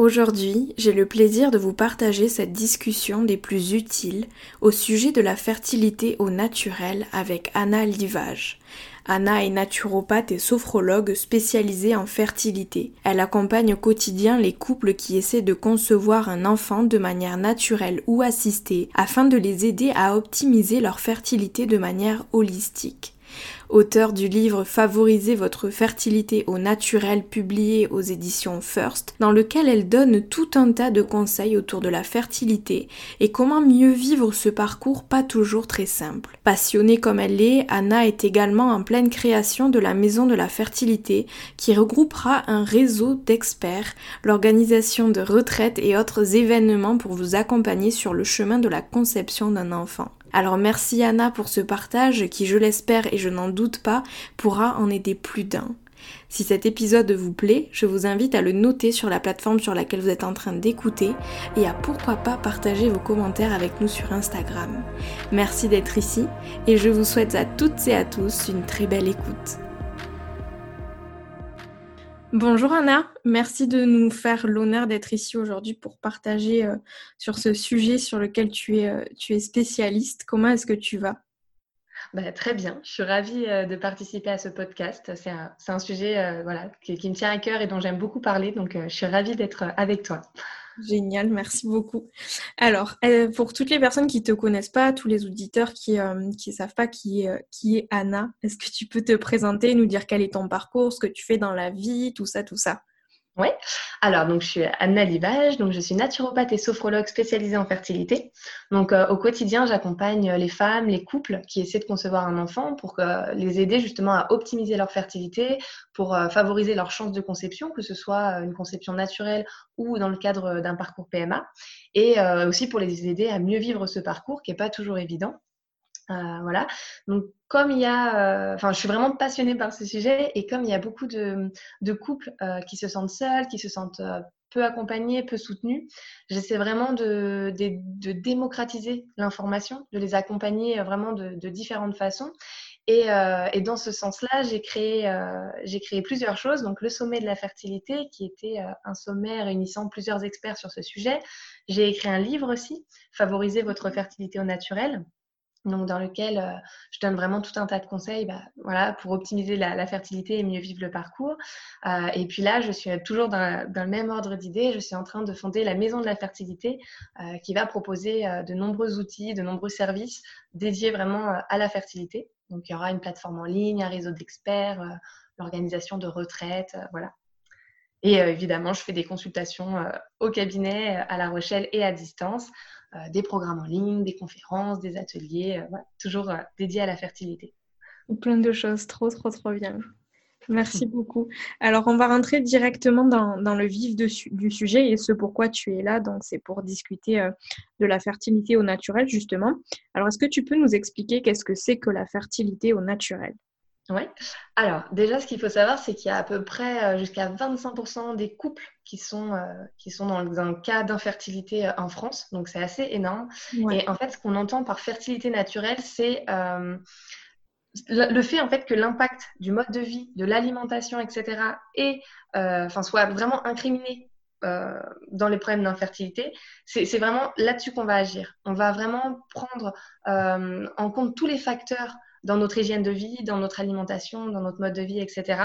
Aujourd'hui, j'ai le plaisir de vous partager cette discussion des plus utiles au sujet de la fertilité au naturel avec Anna Livage. Anna est naturopathe et sophrologue spécialisée en fertilité. Elle accompagne au quotidien les couples qui essaient de concevoir un enfant de manière naturelle ou assistée afin de les aider à optimiser leur fertilité de manière holistique auteur du livre Favoriser votre fertilité au naturel publié aux éditions First, dans lequel elle donne tout un tas de conseils autour de la fertilité et comment mieux vivre ce parcours pas toujours très simple. Passionnée comme elle l'est, Anna est également en pleine création de la Maison de la Fertilité qui regroupera un réseau d'experts, l'organisation de retraites et autres événements pour vous accompagner sur le chemin de la conception d'un enfant. Alors merci Anna pour ce partage qui, je l'espère et je n'en doute pas, pourra en aider plus d'un. Si cet épisode vous plaît, je vous invite à le noter sur la plateforme sur laquelle vous êtes en train d'écouter et à pourquoi pas partager vos commentaires avec nous sur Instagram. Merci d'être ici et je vous souhaite à toutes et à tous une très belle écoute. Bonjour Anna, merci de nous faire l'honneur d'être ici aujourd'hui pour partager euh, sur ce sujet sur lequel tu es, euh, tu es spécialiste. Comment est-ce que tu vas? Bah, Très bien, je suis ravie euh, de participer à ce podcast. C'est un, sujet qui, me tient à cœur et dont j'aime beaucoup parler, donc je suis ravie d'être avec toi. Génial, merci beaucoup. Alors, euh, pour toutes les personnes qui ne te connaissent pas, tous les auditeurs qui ne euh, savent pas euh, qui est Anna, est-ce que tu peux te présenter, nous dire quel est ton parcours, ce que tu fais dans la vie, tout ça, tout ça? Oui, alors donc je suis Anna Livage, donc je suis naturopathe et sophrologue spécialisée en fertilité. Donc au quotidien, j'accompagne les femmes, les couples qui essaient de concevoir un enfant pour les aider justement à optimiser leur fertilité, pour favoriser leur chance de conception, que ce soit une conception naturelle ou dans le cadre d'un parcours PMA, et aussi pour les aider à mieux vivre ce parcours qui n'est pas toujours évident. Euh, voilà. Donc, comme il y a, euh, enfin, je suis vraiment passionnée par ce sujet et comme il y a beaucoup de, couples euh, qui se sentent seuls, qui se sentent peu accompagnés, peu soutenus, j'essaie vraiment de, démocratiser l'information, de les accompagner vraiment de, différentes façons. Et, dans ce sens-là, j'ai créé, créé plusieurs choses. Donc, le sommet de la fertilité, qui était un sommet réunissant plusieurs experts sur ce sujet. J'ai écrit un livre aussi, Favoriser votre fertilité au naturel donc dans lequel euh, je donne vraiment tout un tas de conseils bah, voilà, pour optimiser la, fertilité et mieux vivre le parcours. Euh, et puis là, je suis toujours dans, le même ordre d'idées. Je suis en train de fonder la Maison de la fertilité euh, qui va proposer de nombreux outils, de nombreux services dédiés vraiment à la fertilité. Donc il y aura une plateforme en ligne, un réseau d'experts, l'organisation de retraites, voilà. Et évidemment, je fais des consultations au cabinet, à La Rochelle et à distance. Euh, des programmes en ligne, des conférences, des ateliers, euh, toujours euh, dédiés à la fertilité. Plein de choses, trop, trop, trop bien. Merci beaucoup. Alors, on va rentrer directement dans, le vif du sujet et ce pourquoi tu es là. Donc, c'est pour discuter de la fertilité au naturel, justement. Alors, est-ce que tu peux nous expliquer qu'est-ce que c'est que la fertilité au naturel? Oui. Alors, déjà, ce qu'il faut savoir, c'est qu'il y a à peu près euh, jusqu'à 25% des couples qui sont, euh, qui sont dans un cas d'infertilité euh, en France. Donc, c'est assez énorme. Et en fait, ce qu'on entend par fertilité naturelle, c'est le fait en fait que l'impact du mode de vie, de l'alimentation, etc., et, enfin, soit vraiment incriminé dans les problèmes d'infertilité, c'est vraiment là-dessus qu'on va agir. On va vraiment prendre en compte tous les facteurs dans notre hygiène de vie, dans notre alimentation, dans notre mode de vie, etc.,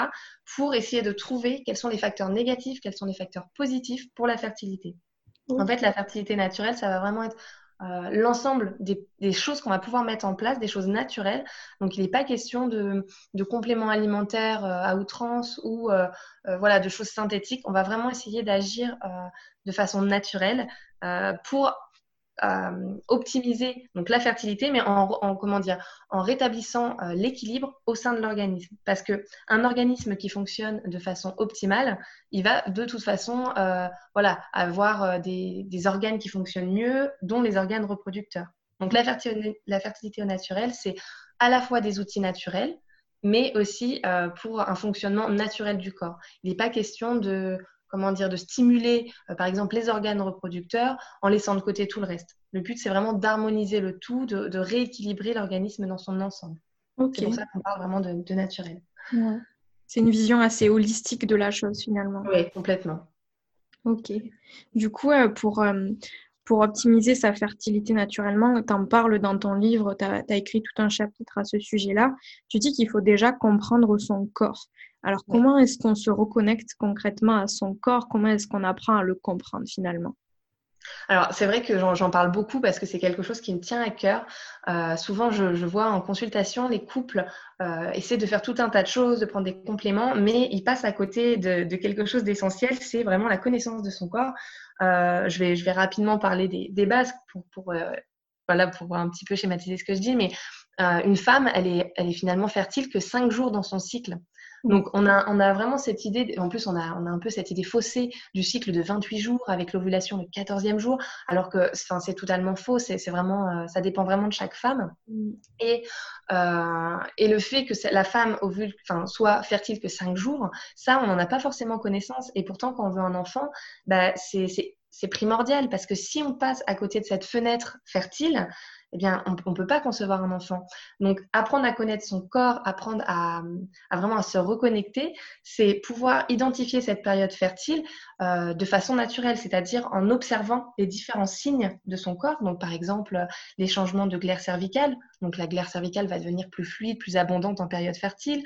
pour essayer de trouver quels sont les facteurs négatifs, quels sont les facteurs positifs pour la fertilité. En fait, la fertilité naturelle, ça va vraiment être euh, l'ensemble des, choses qu'on va pouvoir mettre en place, des choses naturelles. Donc, il n'est pas question de, compléments alimentaires euh, à outrance ou voilà, de choses synthétiques. On va vraiment essayer d'agir de façon naturelle pour euh, optimiser donc la fertilité, mais en, comment dire, en rétablissant euh, l'équilibre au sein de l'organisme. Parce que un organisme qui fonctionne de façon optimale, il va de toute façon, euh, voilà, avoir des, des, organes qui fonctionnent mieux, dont les organes reproducteurs. Donc la fertilité, la fertilité au naturel, c'est à la fois des outils naturels, mais aussi pour un fonctionnement naturel du corps. Il n'est pas question de comment dire, de stimuler, euh, par exemple, les organes reproducteurs en laissant de côté tout le reste. Le but, c'est vraiment d'harmoniser le tout, de, rééquilibrer l'organisme dans son ensemble. C'est pour ça qu'on parle vraiment de, naturel. C'est une vision assez holistique de la chose, finalement. Oui, complètement. Ok. Du coup, euh, pour, euh, pour optimiser sa fertilité naturellement, tu en parles dans ton livre, tu as, écrit tout un chapitre à ce sujet-là. Tu dis qu'il faut déjà comprendre son corps. Alors, comment est-ce qu'on se reconnecte concrètement à son corps? Comment est-ce qu'on apprend à le comprendre finalement? Alors, c'est vrai que j'en parle beaucoup parce que c'est quelque chose qui me tient à cœur. Euh, souvent, je, vois en consultation, les couples euh, essaient de faire tout un tas de choses, de prendre des compléments, mais ils passent à côté de, quelque chose d'essentiel, c'est vraiment la connaissance de son corps. Euh, je, vais, je vais rapidement parler des, bases pour, pour voilà, pour un petit peu schématiser ce que je dis, mais une femme, elle est, elle est finalement fertile que cinq jours dans son cycle. Donc, on a, on a vraiment cette idée, en plus, on a, on a un peu cette idée faussée du cycle de 28 jours avec l'ovulation le 14e jour, alors que c'est totalement faux, c'est vraiment, euh, ça dépend vraiment de chaque femme. Mm. Et, euh, et le fait que la femme ovule, soit fertile que 5 jours, ça, on n'en a pas forcément connaissance. Et pourtant, quand on veut un enfant, bah, c'est primordial parce que si on passe à côté de cette fenêtre fertile, eh on ne peut pas concevoir un enfant. Donc, apprendre à connaître son corps, apprendre à, vraiment à se reconnecter, c'est pouvoir identifier cette période fertile euh, de façon naturelle, c'est-à-dire en observant les différents signes de son corps. Donc, par exemple, les changements de glaire cervicale. Donc, la glaire cervicale va devenir plus fluide, plus abondante en période fertile.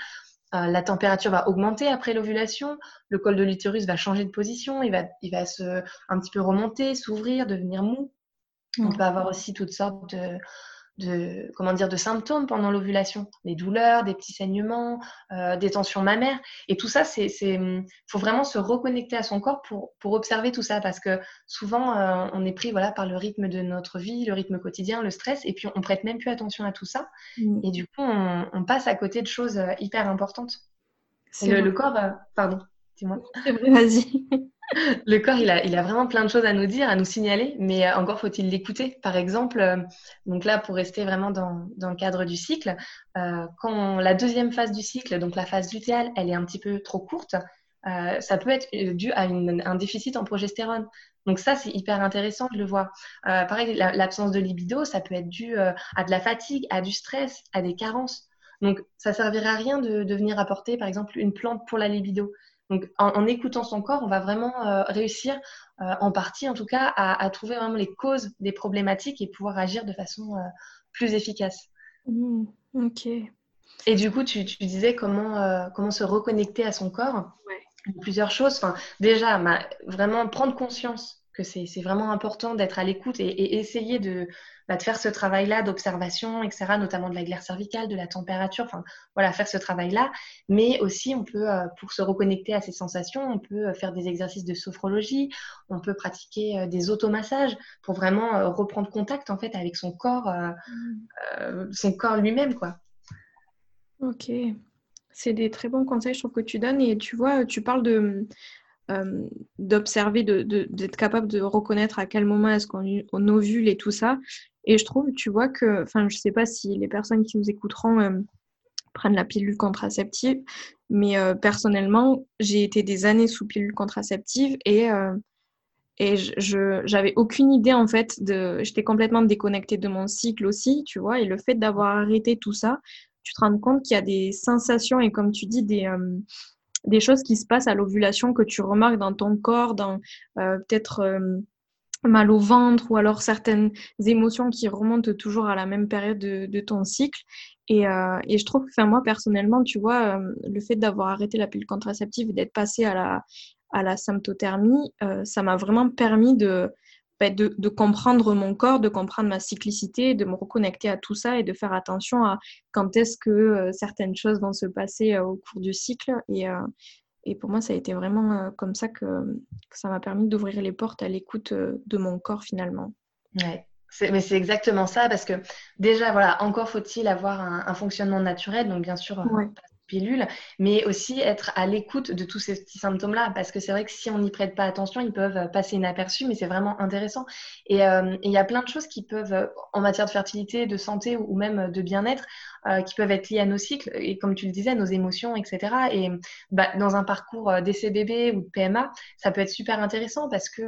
Euh, la température va augmenter après l'ovulation, le col de l'utérus va changer de position, il va, il va se, un petit peu remonter, s'ouvrir, devenir mou. On peut avoir aussi toutes sortes de, comment dire, de symptômes pendant l'ovulation, des douleurs, des petits saignements, euh, des tensions mammaires. Et tout ça, c'est, il faut vraiment se reconnecter à son corps pour, pour observer tout ça, parce que souvent, euh, on est pris voilà, par le rythme de notre vie, le rythme quotidien, le stress, et puis on prête même plus attention à tout ça. Mm. Et du coup, on, passe à côté de choses euh, hyper importantes. Le, le, corps, pardon, dis-moi. Vas-y. Le corps, il a, il a, vraiment plein de choses à nous dire, à nous signaler, mais euh, encore faut-il l'écouter. Par exemple, euh, donc là, pour rester vraiment dans, le cadre du cycle, euh, quand la deuxième phase du cycle, donc la phase lutéale, elle est un petit peu trop courte, ça peut être dû à un déficit en progestérone. Donc ça, c'est hyper intéressant de le voir. pareil, l'absence de libido, ça peut être dû à de la fatigue, à du stress, à des carences. Donc, ça servira à rien de venir apporter, par exemple, une plante pour la libido. Donc, en, écoutant son corps, on va vraiment euh, réussir, euh, en partie en tout cas, à, trouver vraiment les causes des problématiques et pouvoir agir de façon euh, plus efficace. Mmh, ok. Et du coup, tu, disais comment, comment se reconnecter à son corps. Ouais. Plusieurs choses. Enfin, déjà, vraiment prendre conscience c'est vraiment important d'être à l'écoute et, essayer de, bah, de faire ce travail-là d'observation, etc., notamment de la glaire cervicale, de la température, enfin voilà, faire ce travail-là. Mais aussi, on peut, euh, pour se reconnecter à ces sensations, on peut euh, faire des exercices de sophrologie, on peut pratiquer euh, des automassages pour vraiment reprendre contact en fait avec son corps, son corps lui-même, quoi. Ok. C'est des très bons conseils, je trouve, que tu donnes. Et tu vois, tu parles de, d'observer, d'être capable de reconnaître à quel moment est-ce qu'on ovule et tout ça. Et je trouve, tu vois, que, enfin, je sais pas si les personnes qui nous écouteront euh, prennent la pilule contraceptive, mais euh, personnellement, j'ai été des années sous pilule contraceptive et, euh, et je j'avais aucune idée, en fait, de. J'étais complètement déconnectée de mon cycle aussi, tu vois, et le fait d'avoir arrêté tout ça, tu te rends compte qu'il y a des sensations et, comme tu dis, des des choses qui se passent à l'ovulation que tu remarques dans ton corps, dans peut-être mal au ventre ou alors certaines émotions qui remontent toujours à la même période de, ton cycle. Et, euh, et, je trouve, enfin moi personnellement, tu vois, euh, le fait d'avoir arrêté la pilule contraceptive et d'être passé à la, à la symptothermie, euh, ça m'a vraiment permis de, de, de, comprendre mon corps, de comprendre ma cyclicité, de me reconnecter à tout ça et de faire attention à quand est-ce que certaines choses vont se passer au cours du cycle. Et, et pour moi, ça a été vraiment comme ça que, que ça m'a permis d'ouvrir les portes à l'écoute de mon corps finalement. Ouais. Mais c'est exactement ça, parce que déjà, voilà, encore faut-il avoir un, fonctionnement naturel, donc bien sûr, ouais pilule, mais aussi être à l'écoute de tous ces petits symptômes-là, parce que c'est vrai que si on n'y prête pas attention, ils peuvent passer inaperçus, mais c'est vraiment intéressant. Et euh, il y a plein de choses qui peuvent, euh, en matière de fertilité, de santé ou même de bien-être, euh, qui peuvent être liées à nos cycles et, comme tu le disais, nos émotions, etc. Et bah, dans un parcours d'essai bébé ou de PMA, ça peut être super intéressant parce que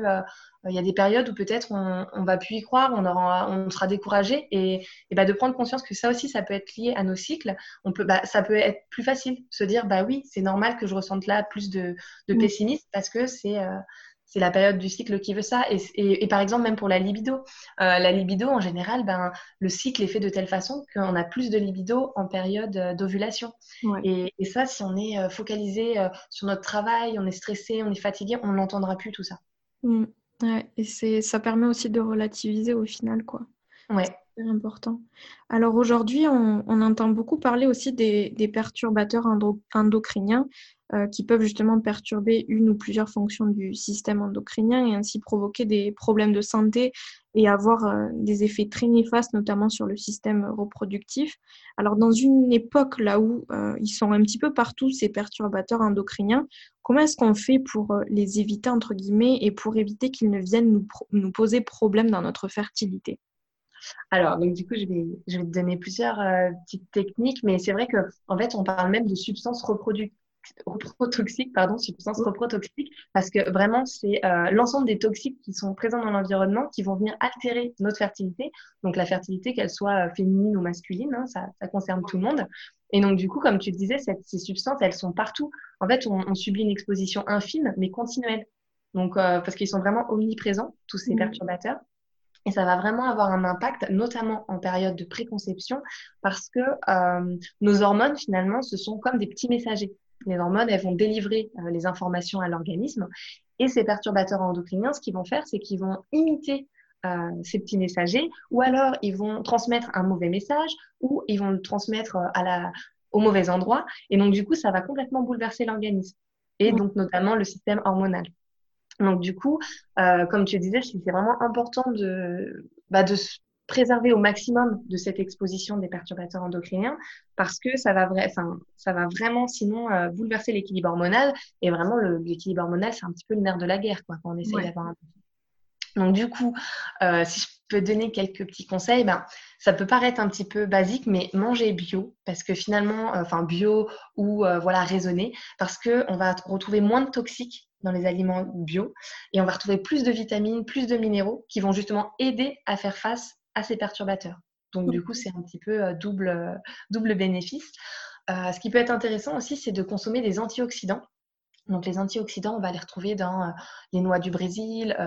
il y a des périodes où peut-être on, on va plus y croire, on, aura, on sera découragé et, et bah, de prendre conscience que ça aussi, ça peut être lié à nos cycles. On peut, bah, ça peut être plus facile, se dire bah oui, c'est normal que je ressente là plus de, de mm. pessimisme parce que c'est euh, c'est la période du cycle qui veut ça. Et, et, par exemple, même pour la libido, euh, la libido, en général, ben, le cycle est fait de telle façon qu'on a plus de libido en période euh, d'ovulation. Et, et, ça, si on est focalisé sur notre travail, on est stressé, on est fatigué, on n'entendra plus tout ça. Mm. Et c'est, ça permet aussi de relativiser au final, quoi. Ouais. C'est important. Alors aujourd'hui, on, entend beaucoup parler aussi des, perturbateurs endocriniens euh, qui peuvent justement perturber une ou plusieurs fonctions du système endocrinien et ainsi provoquer des problèmes de santé et avoir euh, des effets très néfastes, notamment sur le système reproductif. Alors dans une époque là où euh, ils sont un petit peu partout, ces perturbateurs endocriniens, comment est-ce qu'on fait pour les éviter, entre guillemets, et pour éviter qu'ils ne viennent nous poser problème dans notre fertilité? Alors, donc du coup, je vais, je vais te donner plusieurs petites techniques, mais c'est vrai que en fait, on parle même de substances reproductives reprotoxiques, pardon, substances reprotoxiques, parce que vraiment, c'est euh, l'ensemble des toxiques qui sont présents dans l'environnement qui vont venir altérer notre fertilité. Donc, la fertilité, qu'elle soit euh, féminine ou masculine, hein, ça, ça, concerne tout le monde. Et donc, du coup, comme tu disais, cette, ces substances, elles sont partout. En fait, on, on subit une exposition infime, mais continuelle. Donc, euh, parce qu'ils sont vraiment omniprésents, tous ces mmh. perturbateurs. Et ça va vraiment avoir un impact, notamment en période de préconception, parce que euh, nos hormones, finalement, ce sont comme des petits messagers les hormones, elles vont délivrer euh, les informations à l'organisme. Et ces perturbateurs endocriniens, ce qu'ils vont faire, c'est qu'ils vont imiter euh, ces petits messagers, ou alors ils vont transmettre un mauvais message, ou ils vont le transmettre euh, à la, au mauvais endroit. Et donc, du coup, ça va complètement bouleverser l'organisme, et donc notamment le système hormonal. Donc, du coup, comme tu disais, c'est vraiment important de, bah, de préserver au maximum de cette exposition des perturbateurs endocriniens parce que ça va, enfin, ça va vraiment sinon euh, bouleverser l'équilibre hormonal. Et vraiment, l'équilibre hormonal, c'est un petit peu le nerf de la guerre quoi, quand on essaie d'avoir un donc du coup, euh, si je peux donner quelques petits conseils, ben, ça peut paraître un petit peu basique, mais manger bio, parce que finalement, euh, enfin bio ou voilà raisonné, parce que on va retrouver moins de toxiques dans les aliments bio et on va retrouver plus de vitamines, plus de minéraux qui vont justement aider à faire face à ces perturbateurs. Donc, du coup, c'est un petit peu euh, double, euh, double bénéfice. Euh, ce qui peut être intéressant aussi, c'est de consommer des antioxydants. Donc, les antioxydants, on va les retrouver dans les noix du Brésil,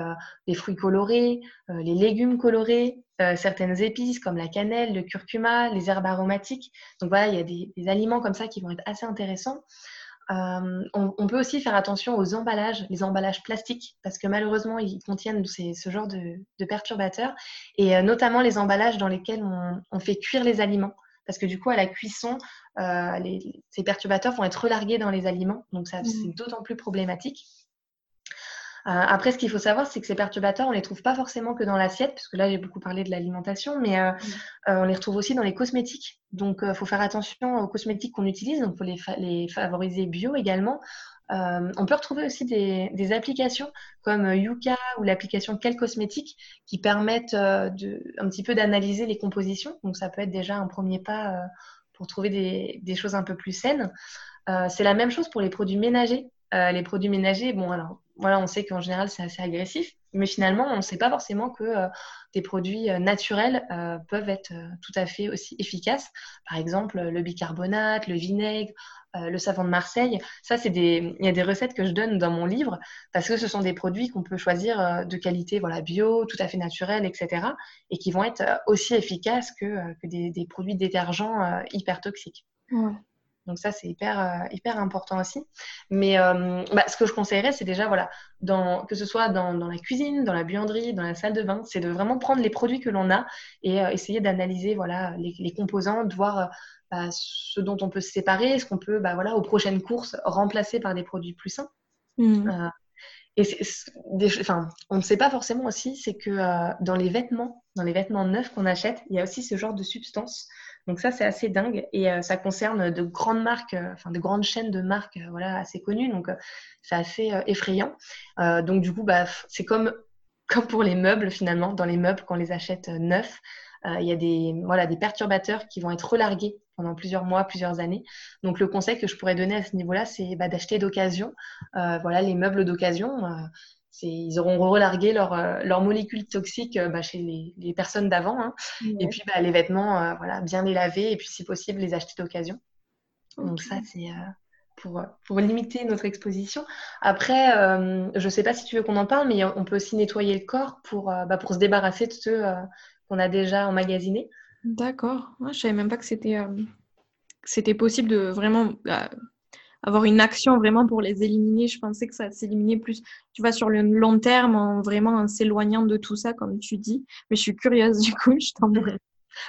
les fruits colorés, les légumes colorés, certaines épices comme la cannelle, le curcuma, les herbes aromatiques. Donc, voilà, il y a des, des aliments comme ça qui vont être assez intéressants. Euh, on, peut aussi faire attention aux emballages, les emballages plastiques, parce que malheureusement, ils contiennent ce genre de, perturbateurs, et euh, notamment les emballages dans lesquels on, fait cuire les aliments, parce que du coup, à la cuisson, euh, ces perturbateurs vont être relargués dans les aliments, donc ça, mmh. c'est d'autant plus problématique. Euh, après, ce qu'il faut savoir, c'est que ces perturbateurs, on les trouve pas forcément que dans l'assiette, parce que là, j'ai beaucoup parlé de l'alimentation, mais euh, euh, on les retrouve aussi dans les cosmétiques. Donc, il faut faire attention aux cosmétiques qu'on utilise, donc il faut les, favoriser bio également. on peut retrouver aussi des, applications comme Yuka ou l'application Quel Cosmétique qui permettent de, un petit peu d'analyser les compositions. Donc, ça peut être déjà un premier pas pour trouver des, des, choses un peu plus saines. c'est la même chose pour les produits ménagers. les produits ménagers, bon, alors voilà, on sait qu'en général, c'est assez agressif, mais finalement, on ne sait pas forcément que euh, des produits euh, naturels euh, peuvent être tout à fait aussi efficaces. Par exemple, le bicarbonate, le vinaigre, le savon de Marseille. Ça, c'est des, il y a des recettes que je donne dans mon livre parce que ce sont des produits qu'on peut choisir de qualité, voilà, bio, tout à fait naturel, etc. et qui vont être aussi efficaces que, que des, produits détergents hyper toxiques. Donc ça, c'est hyper, hyper important aussi. Mais bah, ce que je conseillerais, c'est déjà, voilà, dans, que ce soit dans, la cuisine, dans la buanderie, dans la salle de bain, c'est de vraiment prendre les produits que l'on a et essayer d'analyser voilà, les, composants, de voir bah, ce dont on peut se séparer, ce qu'on peut, bah, voilà, aux prochaines courses, remplacer par des produits plus sains? Mmh. Et enfin, on ne sait pas forcément aussi, c'est que euh, dans les vêtements, dans les vêtements neufs qu'on achète, il y a aussi ce genre de substance. Donc ça, c'est assez dingue et euh, ça concerne de grandes marques, euh, enfin de grandes chaînes de marques, voilà, assez connues. Donc c'est assez effrayant. donc du coup, bah, c'est comme comme pour les meubles finalement. Dans les meubles, quand on les achète neufs, il y a des voilà des perturbateurs qui vont être relargués pendant plusieurs mois, plusieurs années. Donc le conseil que je pourrais donner à ce niveau-là, c'est bah, d'acheter d'occasion. Euh, voilà, les meubles d'occasion, euh, ils auront relargué leurs leur euh, molécules toxiques bah, chez les, personnes d'avant. Hein. Et puis bah, les vêtements, voilà, bien les laver et puis si possible les acheter d'occasion. Donc ça, c'est pour, pour, limiter notre exposition. Après, je ne sais pas si tu veux qu'on en parle, mais on peut aussi nettoyer le corps pour, bah, pour se débarrasser de ceux qu'on a déjà emmagasinés. D'accord. je ne savais même pas que c'était euh, c'était possible de vraiment euh, avoir une action vraiment pour les éliminer. Je pensais que ça s'éliminait plus, tu vois, sur le long terme, en vraiment en s'éloignant de tout ça, comme tu dis. Mais je suis curieuse du coup, je t'en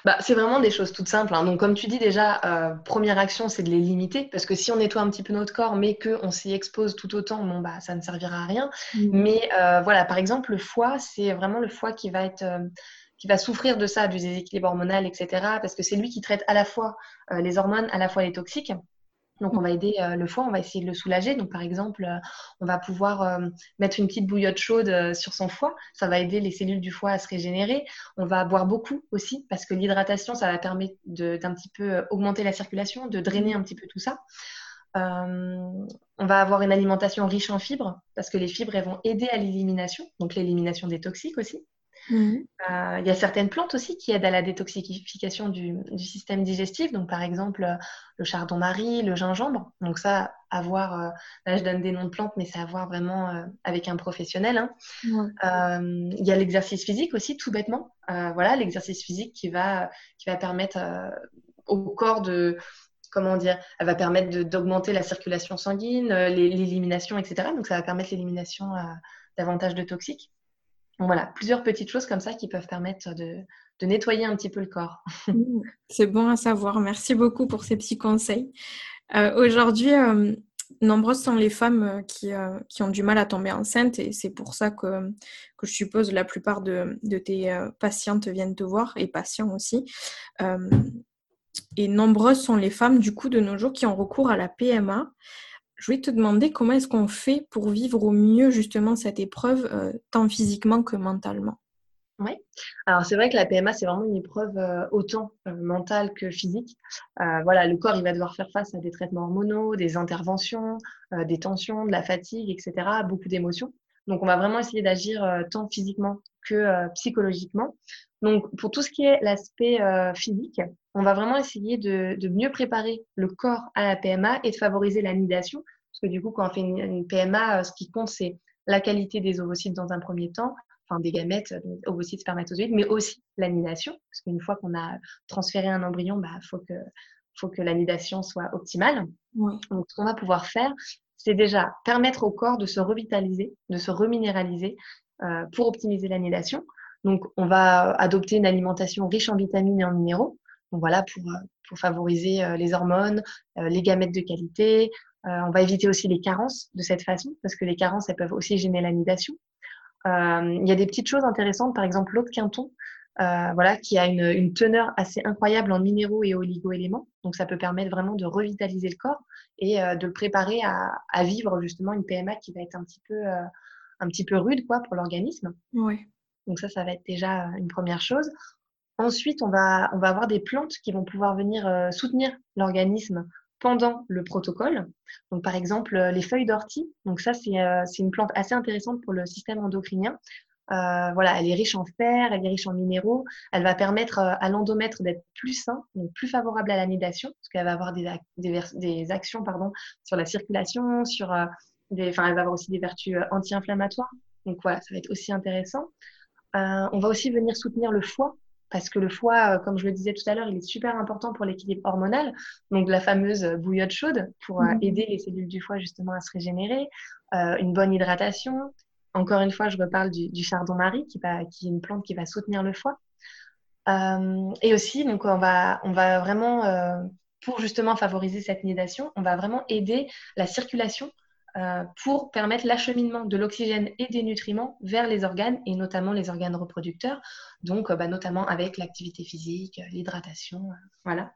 bah, c'est vraiment des choses toutes simples. Hein. Donc, comme tu dis déjà, euh, première action, c'est de les limiter. Parce que si on nettoie un petit peu notre corps, mais qu'on s'y expose tout autant, bon, bah, ça ne servira à rien. Mmh. Mais voilà, par exemple, le foie, c'est vraiment le foie qui va être qui va souffrir de ça, du déséquilibre hormonal, etc. Parce que c'est lui qui traite à la fois euh, les hormones, à la fois les toxiques. Donc, on va aider euh, le foie, on va essayer de le soulager. Donc, par exemple, euh, on va pouvoir mettre une petite bouillotte chaude sur son foie. Ça va aider les cellules du foie à se régénérer. On va boire beaucoup aussi parce que l'hydratation, ça va permettre d'un petit peu augmenter la circulation, de drainer un petit peu tout ça. on va avoir une alimentation riche en fibres parce que les fibres, elles vont aider à l'élimination, donc l'élimination des toxiques aussi. Mmh. Euh, il y a certaines plantes aussi qui aident à la détoxification du, système digestif. Donc, par exemple, euh, le chardon-marie, le gingembre. Donc, ça, à voir, euh, là, je donne des noms de plantes, mais c'est à voir vraiment avec un professionnel. Hein. Il y a l'exercice physique aussi, tout bêtement. voilà, l'exercice physique qui va, qui va permettre au corps de comment dire, elle va permettre d'augmenter la circulation sanguine, l'élimination, etc. Donc, ça va permettre l'élimination davantage de toxiques voilà, plusieurs petites choses comme ça qui peuvent permettre de, nettoyer un petit peu le corps. Mmh, c'est bon à savoir. Merci beaucoup pour ces petits conseils. Euh, aujourd'hui, euh, nombreuses sont les femmes euh, qui, ont du mal à tomber enceinte et c'est pour ça que, que, je suppose la plupart de, de, tes patientes viennent te voir et patients aussi. et nombreuses sont les femmes du coup de nos jours qui ont recours à la PMA je voulais te demander comment est-ce qu'on fait pour vivre au mieux justement cette épreuve, euh, tant physiquement que mentalement. Oui, alors c'est vrai que la PMA, c'est vraiment une épreuve euh, autant euh, mentale que physique. voilà, le corps, il va devoir faire face à des traitements hormonaux, des interventions, des tensions, de la fatigue, etc., beaucoup d'émotions. Donc, on va vraiment essayer d'agir tant physiquement que psychologiquement. Donc, pour tout ce qui est l'aspect physique, on va vraiment essayer de, de, mieux préparer le corps à la PMA et de favoriser l'anidation. Parce que du coup, quand on fait une, PMA, euh, ce qui compte, c'est la qualité des ovocytes dans un premier temps, enfin des gamètes, donc ovocytes, spermatozoïdes, mais aussi l'anidation. Parce qu'une fois qu'on a transféré un embryon, il bah, faut que, faut que l'anidation soit optimale. Donc, ce qu'on va pouvoir faire, c'est déjà permettre au corps de se revitaliser, de se reminéraliser euh, pour optimiser l'anidation. Donc, on va adopter une alimentation riche en vitamines et en minéraux voilà, pour, euh, favoriser euh, les hormones, euh, les gamètes de qualité. on va éviter aussi les carences de cette façon, parce que les carences, elles peuvent aussi gêner l'anidation. il y a des petites choses intéressantes, par exemple l'eau de quinton, voilà, qui a une, teneur assez incroyable en minéraux et oligo-éléments. Donc, ça peut permettre vraiment de revitaliser le corps et de le préparer à, vivre justement une PMA qui va être un petit peu, un petit peu rude quoi, pour l'organisme. Donc, ça, ça va être déjà une première chose. Ensuite, on va, on va avoir des plantes qui vont pouvoir venir euh, soutenir l'organisme pendant le protocole. Donc, par exemple, euh, les feuilles d'ortie. Donc, ça, euh, c'est une plante assez intéressante pour le système endocrinien. voilà, elle est riche en fer, elle est riche en minéraux. Elle va permettre à l'endomètre d'être plus sain, donc plus favorable à l'anidation, parce qu'elle va avoir des, des, actions pardon, sur la circulation, sur des, elle va avoir aussi des vertus anti-inflammatoires. Donc voilà, ça va être aussi intéressant. On va aussi venir soutenir le foie parce que le foie, comme je le disais tout à l'heure, il est super important pour l'équilibre hormonal. Donc la fameuse bouillotte chaude pour mmh. aider les cellules du foie justement à se régénérer, une bonne hydratation. Encore une fois, je reparle du, du chardon-marie, qui, qui est une plante qui va soutenir le foie. et aussi, donc on va, on va vraiment pour justement favoriser cette nidation, on va vraiment aider la circulation euh, pour permettre l'acheminement de l'oxygène et des nutriments vers les organes et notamment les organes reproducteurs, donc euh, bah, notamment avec l'activité physique, l'hydratation, euh, voilà.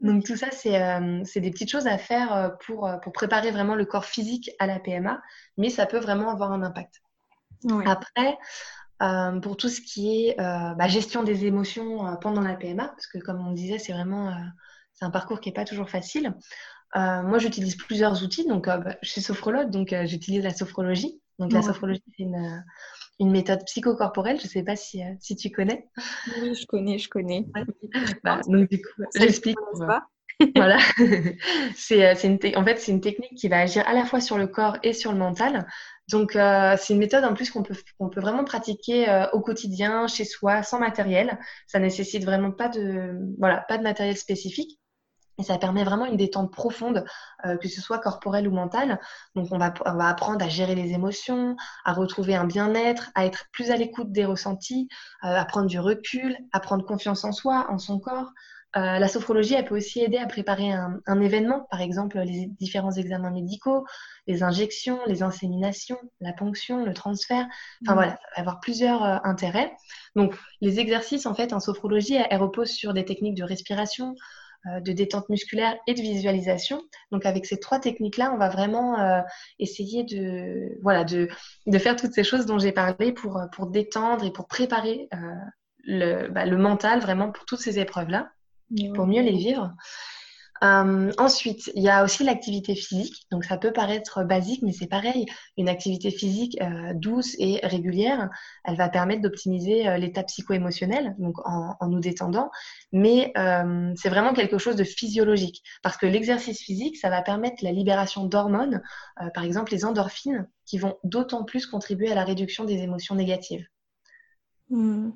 Donc tout ça, c'est des petites choses à faire pour, pour préparer vraiment le corps physique à la PMA, mais ça peut vraiment avoir un impact. Après, pour tout ce qui est bah, gestion des émotions pendant la PMA, parce que comme on disait, c'est vraiment un parcours qui n'est pas toujours facile. Euh, moi, j'utilise plusieurs outils. Donc, euh, bah, je suis sophrologue, donc euh, j'utilise la sophrologie. Donc, la sophrologie, c'est une, une, méthode psychocorporelle. Je ne sais pas si, si, tu connais. Oui, je connais, je connais. Bah, donc, du coup, j'explique. voilà. c'est, une en fait, c'est une technique qui va agir à la fois sur le corps et sur le mental. Donc, c'est une méthode en plus qu'on peut, qu'on peut vraiment pratiquer au quotidien, chez soi, sans matériel. Ça nécessite vraiment pas de, voilà, pas de matériel spécifique. Et ça permet vraiment une détente profonde, euh, que ce soit corporelle ou mentale. Donc on va, on va apprendre à gérer les émotions, à retrouver un bien-être, à être plus à l'écoute des ressentis, euh, à prendre du recul, à prendre confiance en soi, en son corps. Euh, la sophrologie, elle peut aussi aider à préparer un, un, événement, par exemple les différents examens médicaux, les injections, les inséminations, la ponction, le transfert. Enfin mmh. voilà, avoir plusieurs intérêts. Donc les exercices, en fait, en sophrologie, elles reposent sur des techniques de respiration, de détente musculaire et de visualisation. Donc avec ces trois techniques-là, on va vraiment euh, essayer de, voilà, de, de, faire toutes ces choses dont j'ai parlé pour, pour détendre et pour préparer euh, le, bah, le mental vraiment pour toutes ces épreuves-là, pour mieux les vivre. Euh, ensuite, il y a aussi l'activité physique. Donc, ça peut paraître basique, mais c'est pareil. Une activité physique euh, douce et régulière, elle va permettre d'optimiser euh, l'état psycho-émotionnel, donc en, nous détendant. Mais c'est vraiment quelque chose de physiologique, parce que l'exercice physique, ça va permettre la libération d'hormones, par exemple les endorphines, qui vont d'autant plus contribuer à la réduction des émotions négatives. Hmm.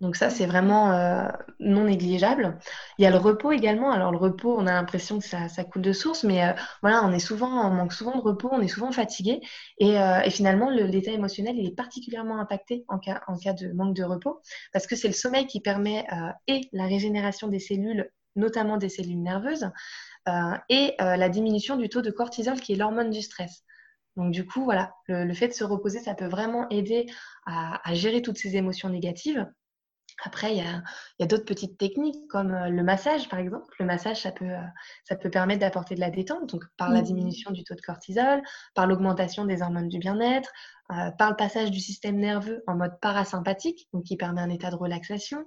Donc ça, c'est vraiment euh, non négligeable. Il y a le repos également. Alors le repos, on a l'impression que ça, coule de source, mais euh, voilà, on est souvent, on manque souvent de repos, on est souvent fatigué, et, euh, et finalement, l'état émotionnel, il est particulièrement impacté en cas, en cas de manque de repos, parce que c'est le sommeil qui permet et la régénération des cellules, notamment des cellules nerveuses, et la diminution du taux de cortisol, qui est l'hormone du stress. Donc du coup, voilà, le, fait de se reposer, ça peut vraiment aider à gérer toutes ces émotions négatives après, il y a, d'autres petites techniques comme euh, le massage, par exemple. Le massage, ça peut, euh, ça peut permettre d'apporter de la détente, donc par la diminution du taux de cortisol, par l'augmentation des hormones du bien-être, euh, par le passage du système nerveux en mode parasympathique, donc qui permet un état de relaxation.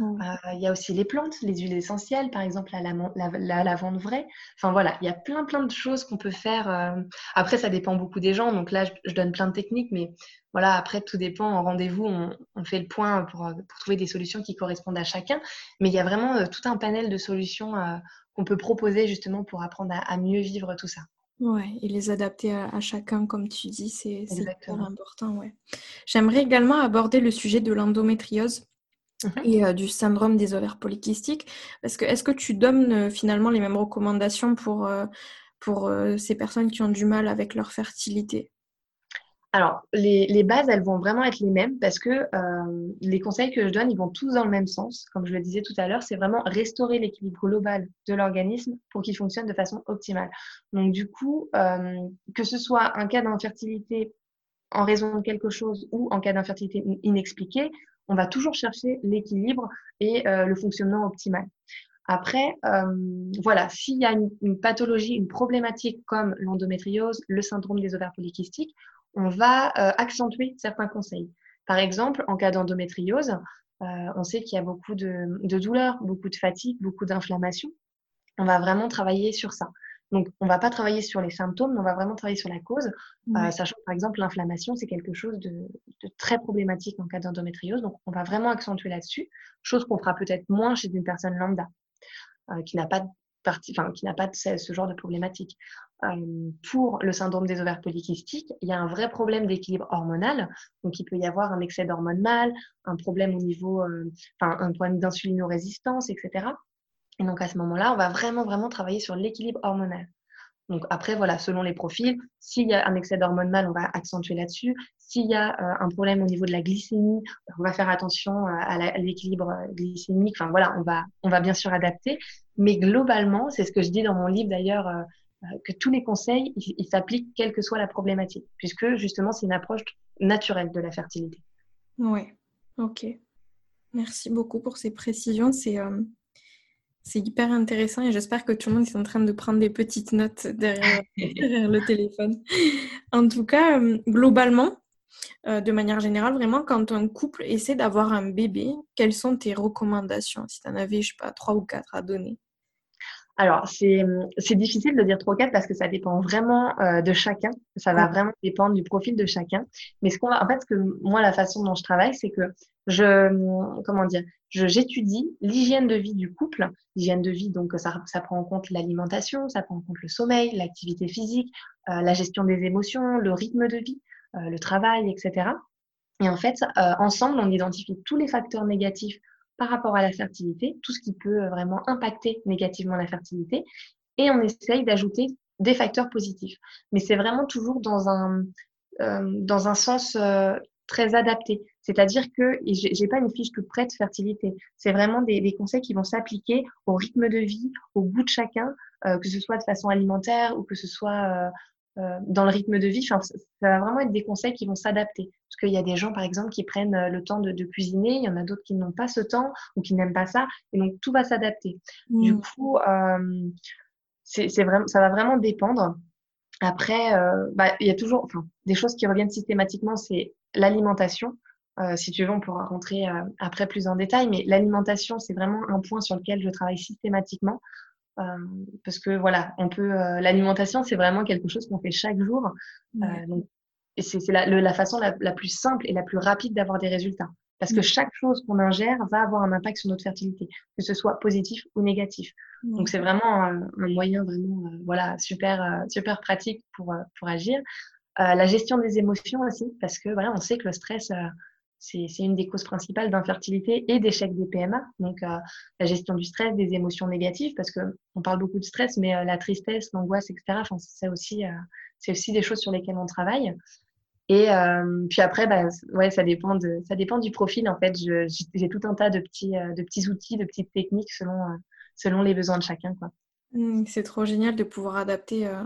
Mmh. Il y a aussi les plantes, les huiles essentielles, par exemple la, la, lavande vraie. Enfin voilà, il y a plein plein de choses qu'on peut faire. Après, ça dépend beaucoup des gens, donc là, je donne plein de techniques, mais voilà, après, tout dépend. En rendez-vous, on, fait le point pour, trouver des solutions qui correspondent à chacun. Mais il y a vraiment euh, tout un panel de solutions euh, qu'on peut proposer justement pour apprendre à, mieux vivre tout ça. Ouais, et les adapter à, chacun, comme tu dis, c'est important. Ouais. J'aimerais également aborder le sujet de l'endométriose. Mhm. et euh, du syndrome des ovaires polykystiques. Parce que est-ce que tu donnes finalement les mêmes recommandations pour, pour ces personnes qui ont du mal avec leur fertilité? Alors, les, bases, elles vont vraiment être les mêmes parce que euh, les conseils que je donne, ils vont tous dans le même sens. Comme je le disais tout à l'heure, c'est vraiment restaurer l'équilibre global de l'organisme pour qu'il fonctionne de façon optimale. Donc, du coup, euh, que ce soit un cas d'infertilité en raison de quelque chose ou en cas d'infertilité inexpliquée, on va toujours chercher l'équilibre et euh, le fonctionnement optimal. Après, voilà, s'il y a une, pathologie, une problématique comme l'endométriose, le syndrome des ovaires polykystiques, on va euh, accentuer certains conseils. Par exemple, en cas d'endométriose, euh, on sait qu'il y a beaucoup de, douleurs, beaucoup de fatigue, beaucoup d'inflammation. On va vraiment travailler sur ça. Donc, on ne va pas travailler sur les symptômes, mais on va vraiment travailler sur la cause, euh, sachant par exemple l'inflammation, c'est quelque chose de, très problématique en cas d'endométriose. Donc, on va vraiment accentuer là-dessus, chose qu'on fera peut-être moins chez une personne lambda, qui n'a pas partie, enfin, qui n'a pas ce, ce, genre de problématique. pour le syndrome des ovaires polykystiques, il y a un vrai problème d'équilibre hormonal. Donc, il peut y avoir un excès d'hormones mâles, un problème au niveau, enfin, un problème d'insulinorésistance, etc. Et donc, à ce moment-là, on va vraiment, vraiment travailler sur l'équilibre hormonal. Donc après, voilà, selon les profils, s'il y a un excès d'hormones mâles, on va accentuer là-dessus. S'il y a euh, un problème au niveau de la glycémie, on va faire attention euh, à l'équilibre euh, glycémique. Enfin voilà, on va, on va bien sûr adapter. Mais globalement, c'est ce que je dis dans mon livre d'ailleurs, que tous les conseils, ils s'appliquent quelle que soit la problématique, puisque justement, c'est une approche naturelle de la fertilité. Oui, ok. Merci beaucoup pour ces précisions. C'est c'est hyper intéressant et j'espère que tout le monde est en train de prendre des petites notes derrière, le téléphone. En tout cas, euh, globalement, euh, de manière générale, vraiment, quand un couple essaie d'avoir un bébé, quelles sont tes recommandations? Si tu en avais, je sais pas, trois ou quatre à donner. Alors, c'est difficile de dire trois ou quatre parce que ça dépend vraiment euh, de chacun. Ça va vraiment dépendre du profil de chacun. Mais ce qu'on en fait, ce que moi, la façon dont je travaille, c'est que je, comment dire, j'étudie l'hygiène de vie du couple. L'hygiène de vie, donc, ça, ça prend en compte l'alimentation, ça prend en compte le sommeil, l'activité physique, euh, la gestion des émotions, le rythme de vie, euh, le travail, etc. Et en fait, ensemble, on identifie tous les facteurs négatifs par rapport à la fertilité, tout ce qui peut euh, vraiment impacter négativement la fertilité, et on essaye d'ajouter des facteurs positifs. Mais c'est vraiment toujours dans un, euh, dans un sens euh, très adapté. C'est-à-dire que j'ai pas une fiche toute prête fertilité. C'est vraiment des, des, conseils qui vont s'appliquer au rythme de vie, au goût de chacun, que ce soit de façon alimentaire ou que ce soit euh, dans le rythme de vie. Enfin, ça va vraiment être des conseils qui vont s'adapter. Parce qu'il y a des gens, par exemple, qui prennent euh, le temps de, cuisiner, il y en a d'autres qui n'ont pas ce temps ou qui n'aiment pas ça. Et donc, tout va s'adapter. Du mmh. coup, euh, c'est vraiment, ça va vraiment dépendre. Après, bah, il y a toujours enfin, des choses qui reviennent systématiquement, c'est l'alimentation. Si tu veux, on pourra rentrer après plus en détail, mais l'alimentation, c'est vraiment un point sur lequel je travaille systématiquement. Euh, parce que voilà, on peut euh, l'alimentation, c'est vraiment quelque chose qu'on fait chaque jour. Euh, donc, et c'est la, la, façon la, la, plus simple et la plus rapide d'avoir des résultats. Parce que chaque chose qu'on ingère va avoir un impact sur notre fertilité, que ce soit positif ou négatif. Donc c'est vraiment un, moyen vraiment voilà super super pratique pour pour agir. la gestion des émotions aussi, parce que voilà, on sait que le stress c'est une des causes principales d'infertilité et d'échec des PMA. Donc, euh, la gestion du stress, des émotions négatives, parce que on parle beaucoup de stress, mais euh, la tristesse, l'angoisse, etc. C'est aussi, euh, aussi des choses sur lesquelles on travaille. Et puis après, bah, ouais, ça dépend de, ça dépend du profil. En fait, j'ai tout un tas de petits, de petits outils, de petites techniques selon, selon les besoins de chacun, quoi. Mmh, c'est trop génial de pouvoir adapter, euh,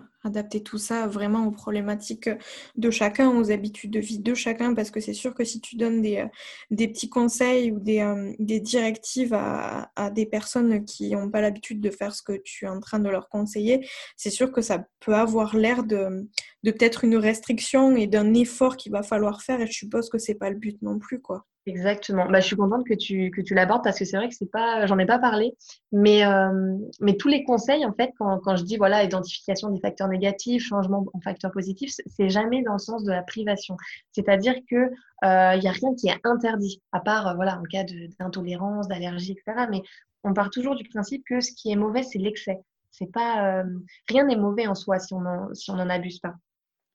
tout ça vraiment aux problématiques de chacun, aux habitudes de vie de chacun, parce que c'est sûr que si tu donnes des, euh, petits conseils ou des, euh, directives à, des personnes qui n'ont pas l'habitude de faire ce que tu es en train de leur conseiller, c'est sûr que ça peut avoir l'air de, de peut-être une restriction et d'un effort qu'il va falloir faire, et je suppose que c'est pas le but non plus, quoi. Exactement. Bah, je suis contente que tu, que tu l'abordes parce que c'est vrai que c'est pas, j'en ai pas parlé, mais, euh, mais tous les conseils, en fait, quand, quand je dis voilà, identification des facteurs négatifs, changement en facteurs positifs, c'est jamais dans le sens de la privation. C'est-à-dire que euh, il y a rien qui est interdit, à part euh, voilà, en cas d'intolérance, d'allergie, etc. Mais on part toujours du principe que ce qui est mauvais, c'est l'excès. C'est pas, euh, rien n'est mauvais en soi si on en, si on n'en abuse pas.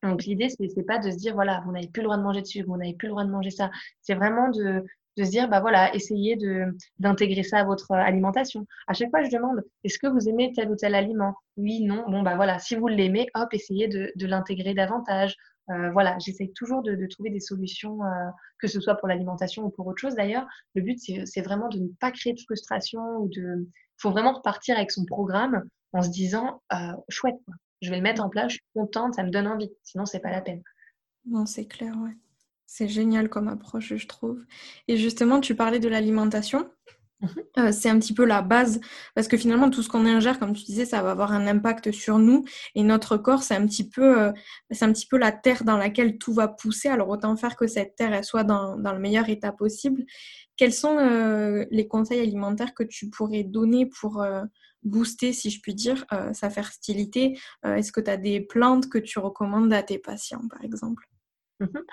Donc l'idée, c'est, c'est pas de se dire, voilà, vous n'avez plus le droit de manger dessus, vous n'avez plus le droit de manger ça. C'est vraiment de, de se dire, bah voilà, essayez d'intégrer ça à votre alimentation. À chaque fois, je demande, est-ce que vous aimez tel ou tel aliment? Oui, non. Bon, bah voilà, si vous l'aimez, hop, essayez de, de l'intégrer davantage. Euh, voilà, j'essaye toujours de, trouver des solutions, euh, que ce soit pour l'alimentation ou pour autre chose d'ailleurs. Le but, c'est, vraiment de ne pas créer de frustration ou de. Il faut vraiment repartir avec son programme en se disant, euh, chouette, quoi je vais le mettre en place, je suis contente, ça me donne envie. Sinon, c'est pas la peine. Non, c'est clair, ouais. C'est génial comme approche, je trouve. Et justement, tu parlais de l'alimentation. Mhm. Euh, c'est un petit peu la base parce que finalement tout ce qu'on ingère, comme tu disais, ça va avoir un impact sur nous et notre corps, c'est un petit peu, euh, c'est un petit peu la terre dans laquelle tout va pousser. Alors autant faire que cette terre elle soit dans, dans le meilleur état possible. Quels sont euh, les conseils alimentaires que tu pourrais donner pour booster, si je puis dire, euh, sa fertilité euh, Est-ce que tu as des plantes que tu recommandes à tes patients, par exemple? Mhm.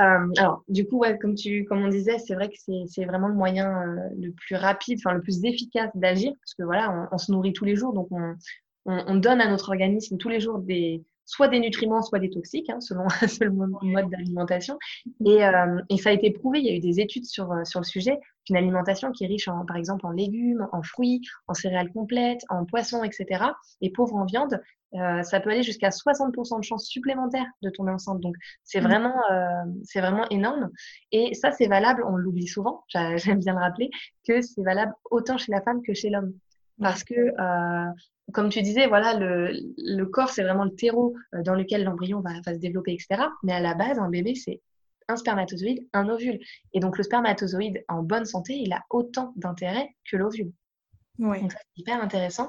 Euh, alors, du coup, ouais, comme, tu, comme on disait, c'est vrai que c'est vraiment le moyen le plus rapide, enfin le plus efficace d'agir, parce que voilà, on, se nourrit tous les jours, donc on, on, donne à notre organisme tous les jours des, soit des nutriments, soit des toxiques, hein, selon, selon, le mode d'alimentation. Et, euh, et, ça a été prouvé, il y a eu des études sur, sur le sujet, qu'une alimentation qui est riche, en, par exemple, en légumes, en fruits, en céréales complètes, en poissons, etc., et pauvre en viande, euh, ça peut aller jusqu'à 60% de chances supplémentaires de tomber enceinte. Donc, c'est mmh. vraiment, euh, c'est vraiment énorme. Et ça, c'est valable, on l'oublie souvent, j'aime bien le rappeler, que c'est valable autant chez la femme que chez l'homme. Parce que, euh, comme tu disais, voilà, le, le corps, c'est vraiment le terreau dans lequel l'embryon va, va, se développer, etc. Mais à la base, un bébé, c'est un spermatozoïde, un ovule. Et donc, le spermatozoïde en bonne santé, il a autant d'intérêt que l'ovule. Donc, c'est hyper intéressant.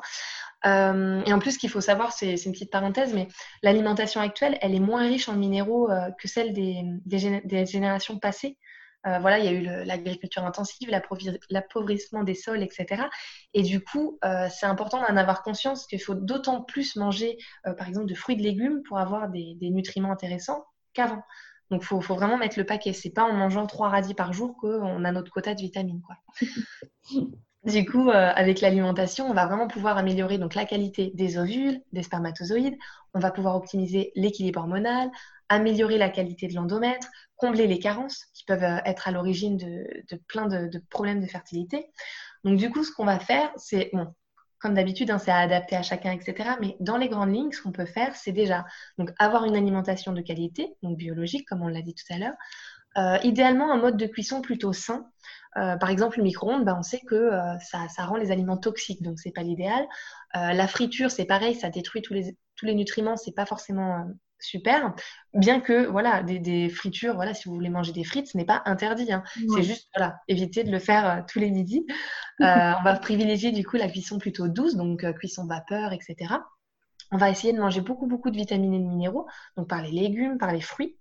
Euh, et en plus, ce qu'il faut savoir, c'est une petite parenthèse, mais l'alimentation actuelle, elle est moins riche en minéraux euh, que celle des, des, générations passées. Euh, voilà, il y a eu l'agriculture intensive, l'appauvrissement des sols, etc. Et du coup, c'est important d'en avoir conscience qu'il faut d'autant plus manger, par exemple, de fruits et de légumes pour avoir des, nutriments intéressants qu'avant. Donc, il faut, faut, vraiment mettre le paquet. C'est pas en mangeant trois radis par jour qu'on a notre quota de vitamines. Quoi. Du coup, euh, avec l'alimentation, on va vraiment pouvoir améliorer donc la qualité des ovules, des spermatozoïdes. On va pouvoir optimiser l'équilibre hormonal, améliorer la qualité de l'endomètre, combler les carences qui peuvent euh, être à l'origine de, plein de, problèmes de fertilité. Donc du coup, ce qu'on va faire, c'est comme d'habitude, hein, c'est à adapter à chacun, etc. Mais dans les grandes lignes, ce qu'on peut faire, c'est déjà avoir une alimentation de qualité, donc biologique, comme on l'a dit tout à l'heure. Euh, idéalement, un mode de cuisson plutôt sain. Euh, par exemple, le micro-ondes, ben, on sait que ça, rend les aliments toxiques, donc c'est pas l'idéal. La friture, c'est pareil, ça détruit tous les, tous les nutriments, c'est pas forcément super. Bien que, voilà, des, des, fritures, voilà, si vous voulez manger des frites, ce n'est pas interdit. Hein. C'est juste, voilà, éviter de le faire tous les midis. on va privilégier du coup la cuisson plutôt douce, donc cuisson vapeur, etc. On va essayer de manger beaucoup, beaucoup de vitamines et de minéraux, donc par les légumes, par les fruits.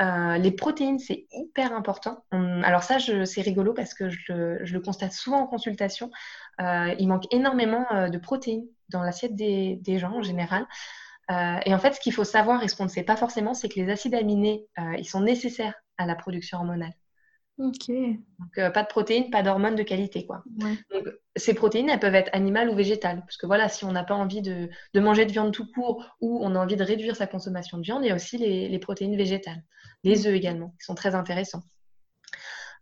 Euh, les protéines, c'est hyper important. alors ça, c'est rigolo parce que je le, constate souvent en consultation. Euh, il manque énormément euh, de protéines dans l'assiette des, gens en général. Et en fait, ce qu'il faut savoir et ce qu'on ne sait pas forcément, c'est que les acides aminés, ils sont nécessaires à la production hormonale. Ok. Donc, euh, pas de protéines, pas d'hormones de qualité, quoi. Donc, ces protéines, elles peuvent être animales ou végétales. Parce que voilà, si on n'a pas envie de, manger de viande tout court ou on a envie de réduire sa consommation de viande, il y a aussi les, protéines végétales. Les œufs également, qui sont très intéressants.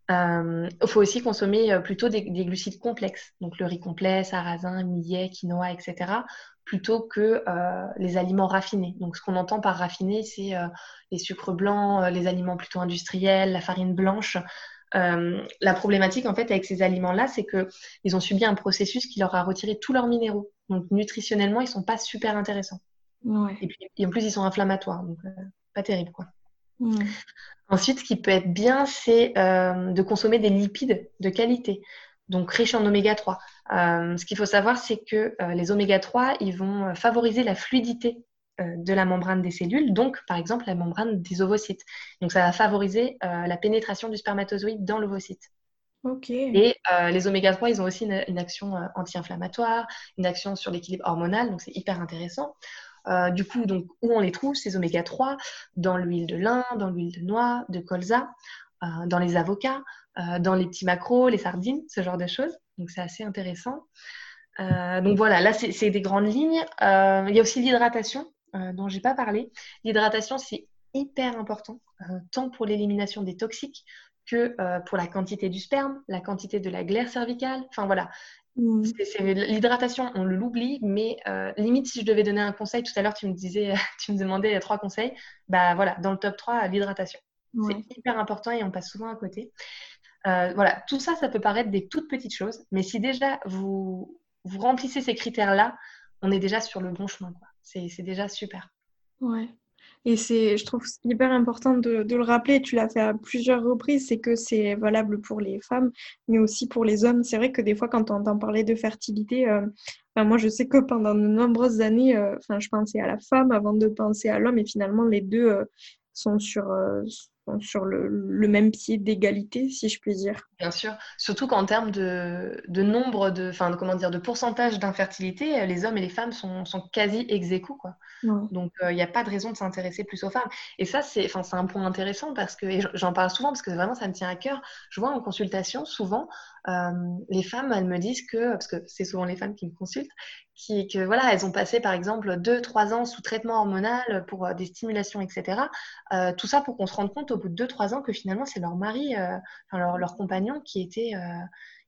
Il euh, faut aussi consommer euh, plutôt des, glucides complexes, donc le riz complet, sarrasin, millet, quinoa, etc., plutôt que les aliments raffinés. Donc ce qu'on entend par raffiné, c'est les sucres blancs, les aliments plutôt industriels, la farine blanche. Euh, la problématique en fait avec ces aliments-là, c'est qu'ils ont subi un processus qui leur a retiré tous leurs minéraux. Donc nutritionnellement, ils sont pas super intéressants. Et puis en plus, ils sont inflammatoires, donc euh, pas terrible quoi. Ensuite, ce qui peut être bien, c'est euh, de consommer des lipides de qualité, donc riches en oméga 3. ce qu'il faut savoir, c'est que les oméga 3, ils vont favoriser la fluidité euh, de la membrane des cellules, donc par exemple la membrane des ovocytes. Donc ça va favoriser euh, la pénétration du spermatozoïde dans l'ovocyte. Et euh, les oméga 3, ils ont aussi une, action anti-inflammatoire, une action sur l'équilibre hormonal, donc c'est hyper intéressant. Du coup, donc, où on les trouve, ces oméga 3 Dans l'huile de lin, dans l'huile de noix, de colza, dans les avocats, dans les petits macros, les sardines, ce genre de choses. Donc c'est assez intéressant. donc voilà, là c'est des grandes lignes. il y a aussi l'hydratation. Euh, dont j'ai pas parlé. L'hydratation, c'est hyper important, euh, tant pour l'élimination des toxiques que euh, pour la quantité du sperme, la quantité de la glaire cervicale. Enfin voilà, mmh. l'hydratation, on l'oublie, mais limite si je devais donner un conseil, tout à l'heure tu me disais, tu me demandais trois conseils, bah voilà, dans le top 3, l'hydratation. C'est hyper important et on passe souvent à côté. voilà, tout ça, ça peut paraître des toutes petites choses, mais si déjà vous, vous remplissez ces critères-là, on est déjà sur le bon chemin. C'est déjà super. Ouais. Et c'est, je trouve hyper important de, le rappeler, tu l'as fait à plusieurs reprises, c'est que c'est valable pour les femmes, mais aussi pour les hommes. C'est vrai que des fois, quand on entend parler de fertilité, euh, moi je sais que pendant de nombreuses années, euh, enfin, je pensais à la femme avant de penser à l'homme, et finalement les deux euh, sont sur, sur le, même pied d'égalité, si je puis dire. Bien sûr, surtout qu'en termes de, nombre, de, enfin, comment dire, de pourcentage d'infertilité, les hommes et les femmes sont, quasi ex aequo, quoi. Donc, il n'y a pas de raison de s'intéresser plus aux femmes. Et ça, c'est un point intéressant parce que, j'en parle souvent parce que vraiment, ça me tient à cœur. Je vois en consultation, souvent, les femmes, elles me disent que, parce que c'est souvent les femmes qui me consultent, qui, que voilà, elles ont passé par exemple 2-3 ans sous traitement hormonal pour euh, des stimulations, etc. Euh, tout ça pour qu'on se rende compte au bout de 2-3 ans que finalement c'est leur mari, euh, leur, leur, compagnon qui était,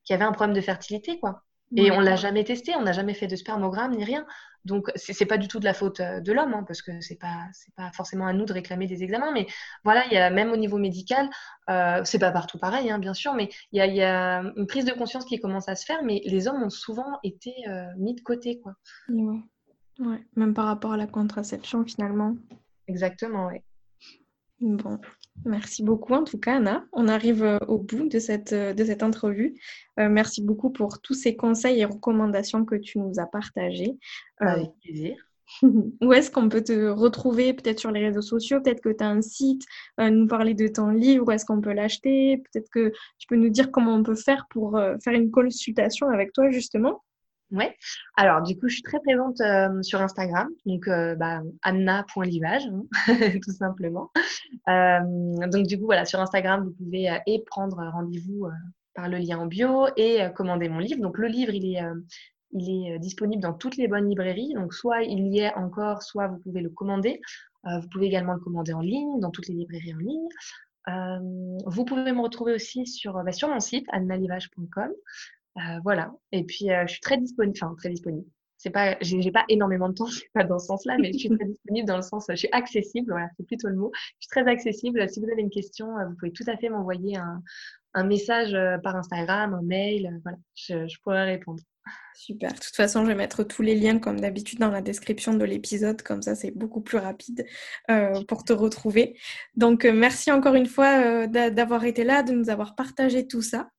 qui avait un problème de fertilité, quoi. Et on l'a jamais testé, on n'a jamais fait de spermogramme ni rien. Donc c'est pas du tout de la faute euh, de l'homme, hein, parce que c'est pas c'est pas forcément à nous de réclamer des examens. Mais voilà, il y a même au niveau médical, euh, c'est pas partout pareil, hein, bien sûr, mais il y a, y a, une prise de conscience qui commence à se faire. Mais les hommes ont souvent été euh, mis de côté, quoi. Ouais. ouais. même par rapport à la contraception finalement. Exactement, oui. Bon, merci beaucoup en tout cas Anna. On arrive euh, au bout de cette, euh, de cette entrevue. Euh, merci beaucoup pour tous ces conseils et recommandations que tu nous as partagés. Avec plaisir. Où est-ce qu'on peut te retrouver Peut-être sur les réseaux sociaux, peut-être que tu as un site, nous parler de ton livre, où est-ce qu'on peut l'acheter? Peut-être que tu peux nous dire comment on peut faire pour faire une consultation avec toi justement Ouais. Alors, du coup, je suis très présente euh, sur Instagram, donc euh, bah, anna.livage, hein, tout simplement. Euh, donc, du coup, voilà, sur Instagram, vous pouvez prendre rendez-vous par le lien en bio et commander mon livre. Donc, le livre, il est, il est disponible dans toutes les bonnes librairies. Donc, soit il y est encore, soit vous pouvez le commander. vous pouvez également le commander en ligne, dans toutes les librairies en ligne. vous pouvez me retrouver aussi sur, bah, sur mon site, annalivage.com. Euh, voilà. Et puis, euh, je suis très disponible. Enfin, très disponible. C'est pas, j'ai pas énormément de temps, c'est pas dans ce sens-là, mais je suis très disponible dans le sens, je suis accessible. Voilà, c'est plutôt le mot. Je suis très accessible. Si vous avez une question, euh, vous pouvez tout à fait m'envoyer un, message par Instagram, un mail. Voilà, je, pourrais répondre. Super. De toute façon, je vais mettre tous les liens comme d'habitude dans la description de l'épisode. Comme ça, c'est beaucoup plus rapide pour te retrouver. Donc, merci encore une fois d'avoir été là, de nous avoir partagé tout ça.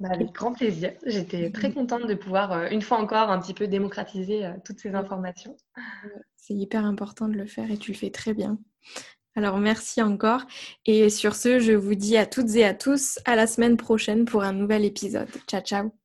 Bah, avec grand plaisir. J'étais très contente de pouvoir, euh, une fois encore, un petit peu démocratiser euh, toutes ces informations. C'est hyper important de le faire et tu le fais très bien. Alors merci encore. Et sur ce, je vous dis à toutes et à tous à la semaine prochaine pour un nouvel épisode. Ciao, ciao.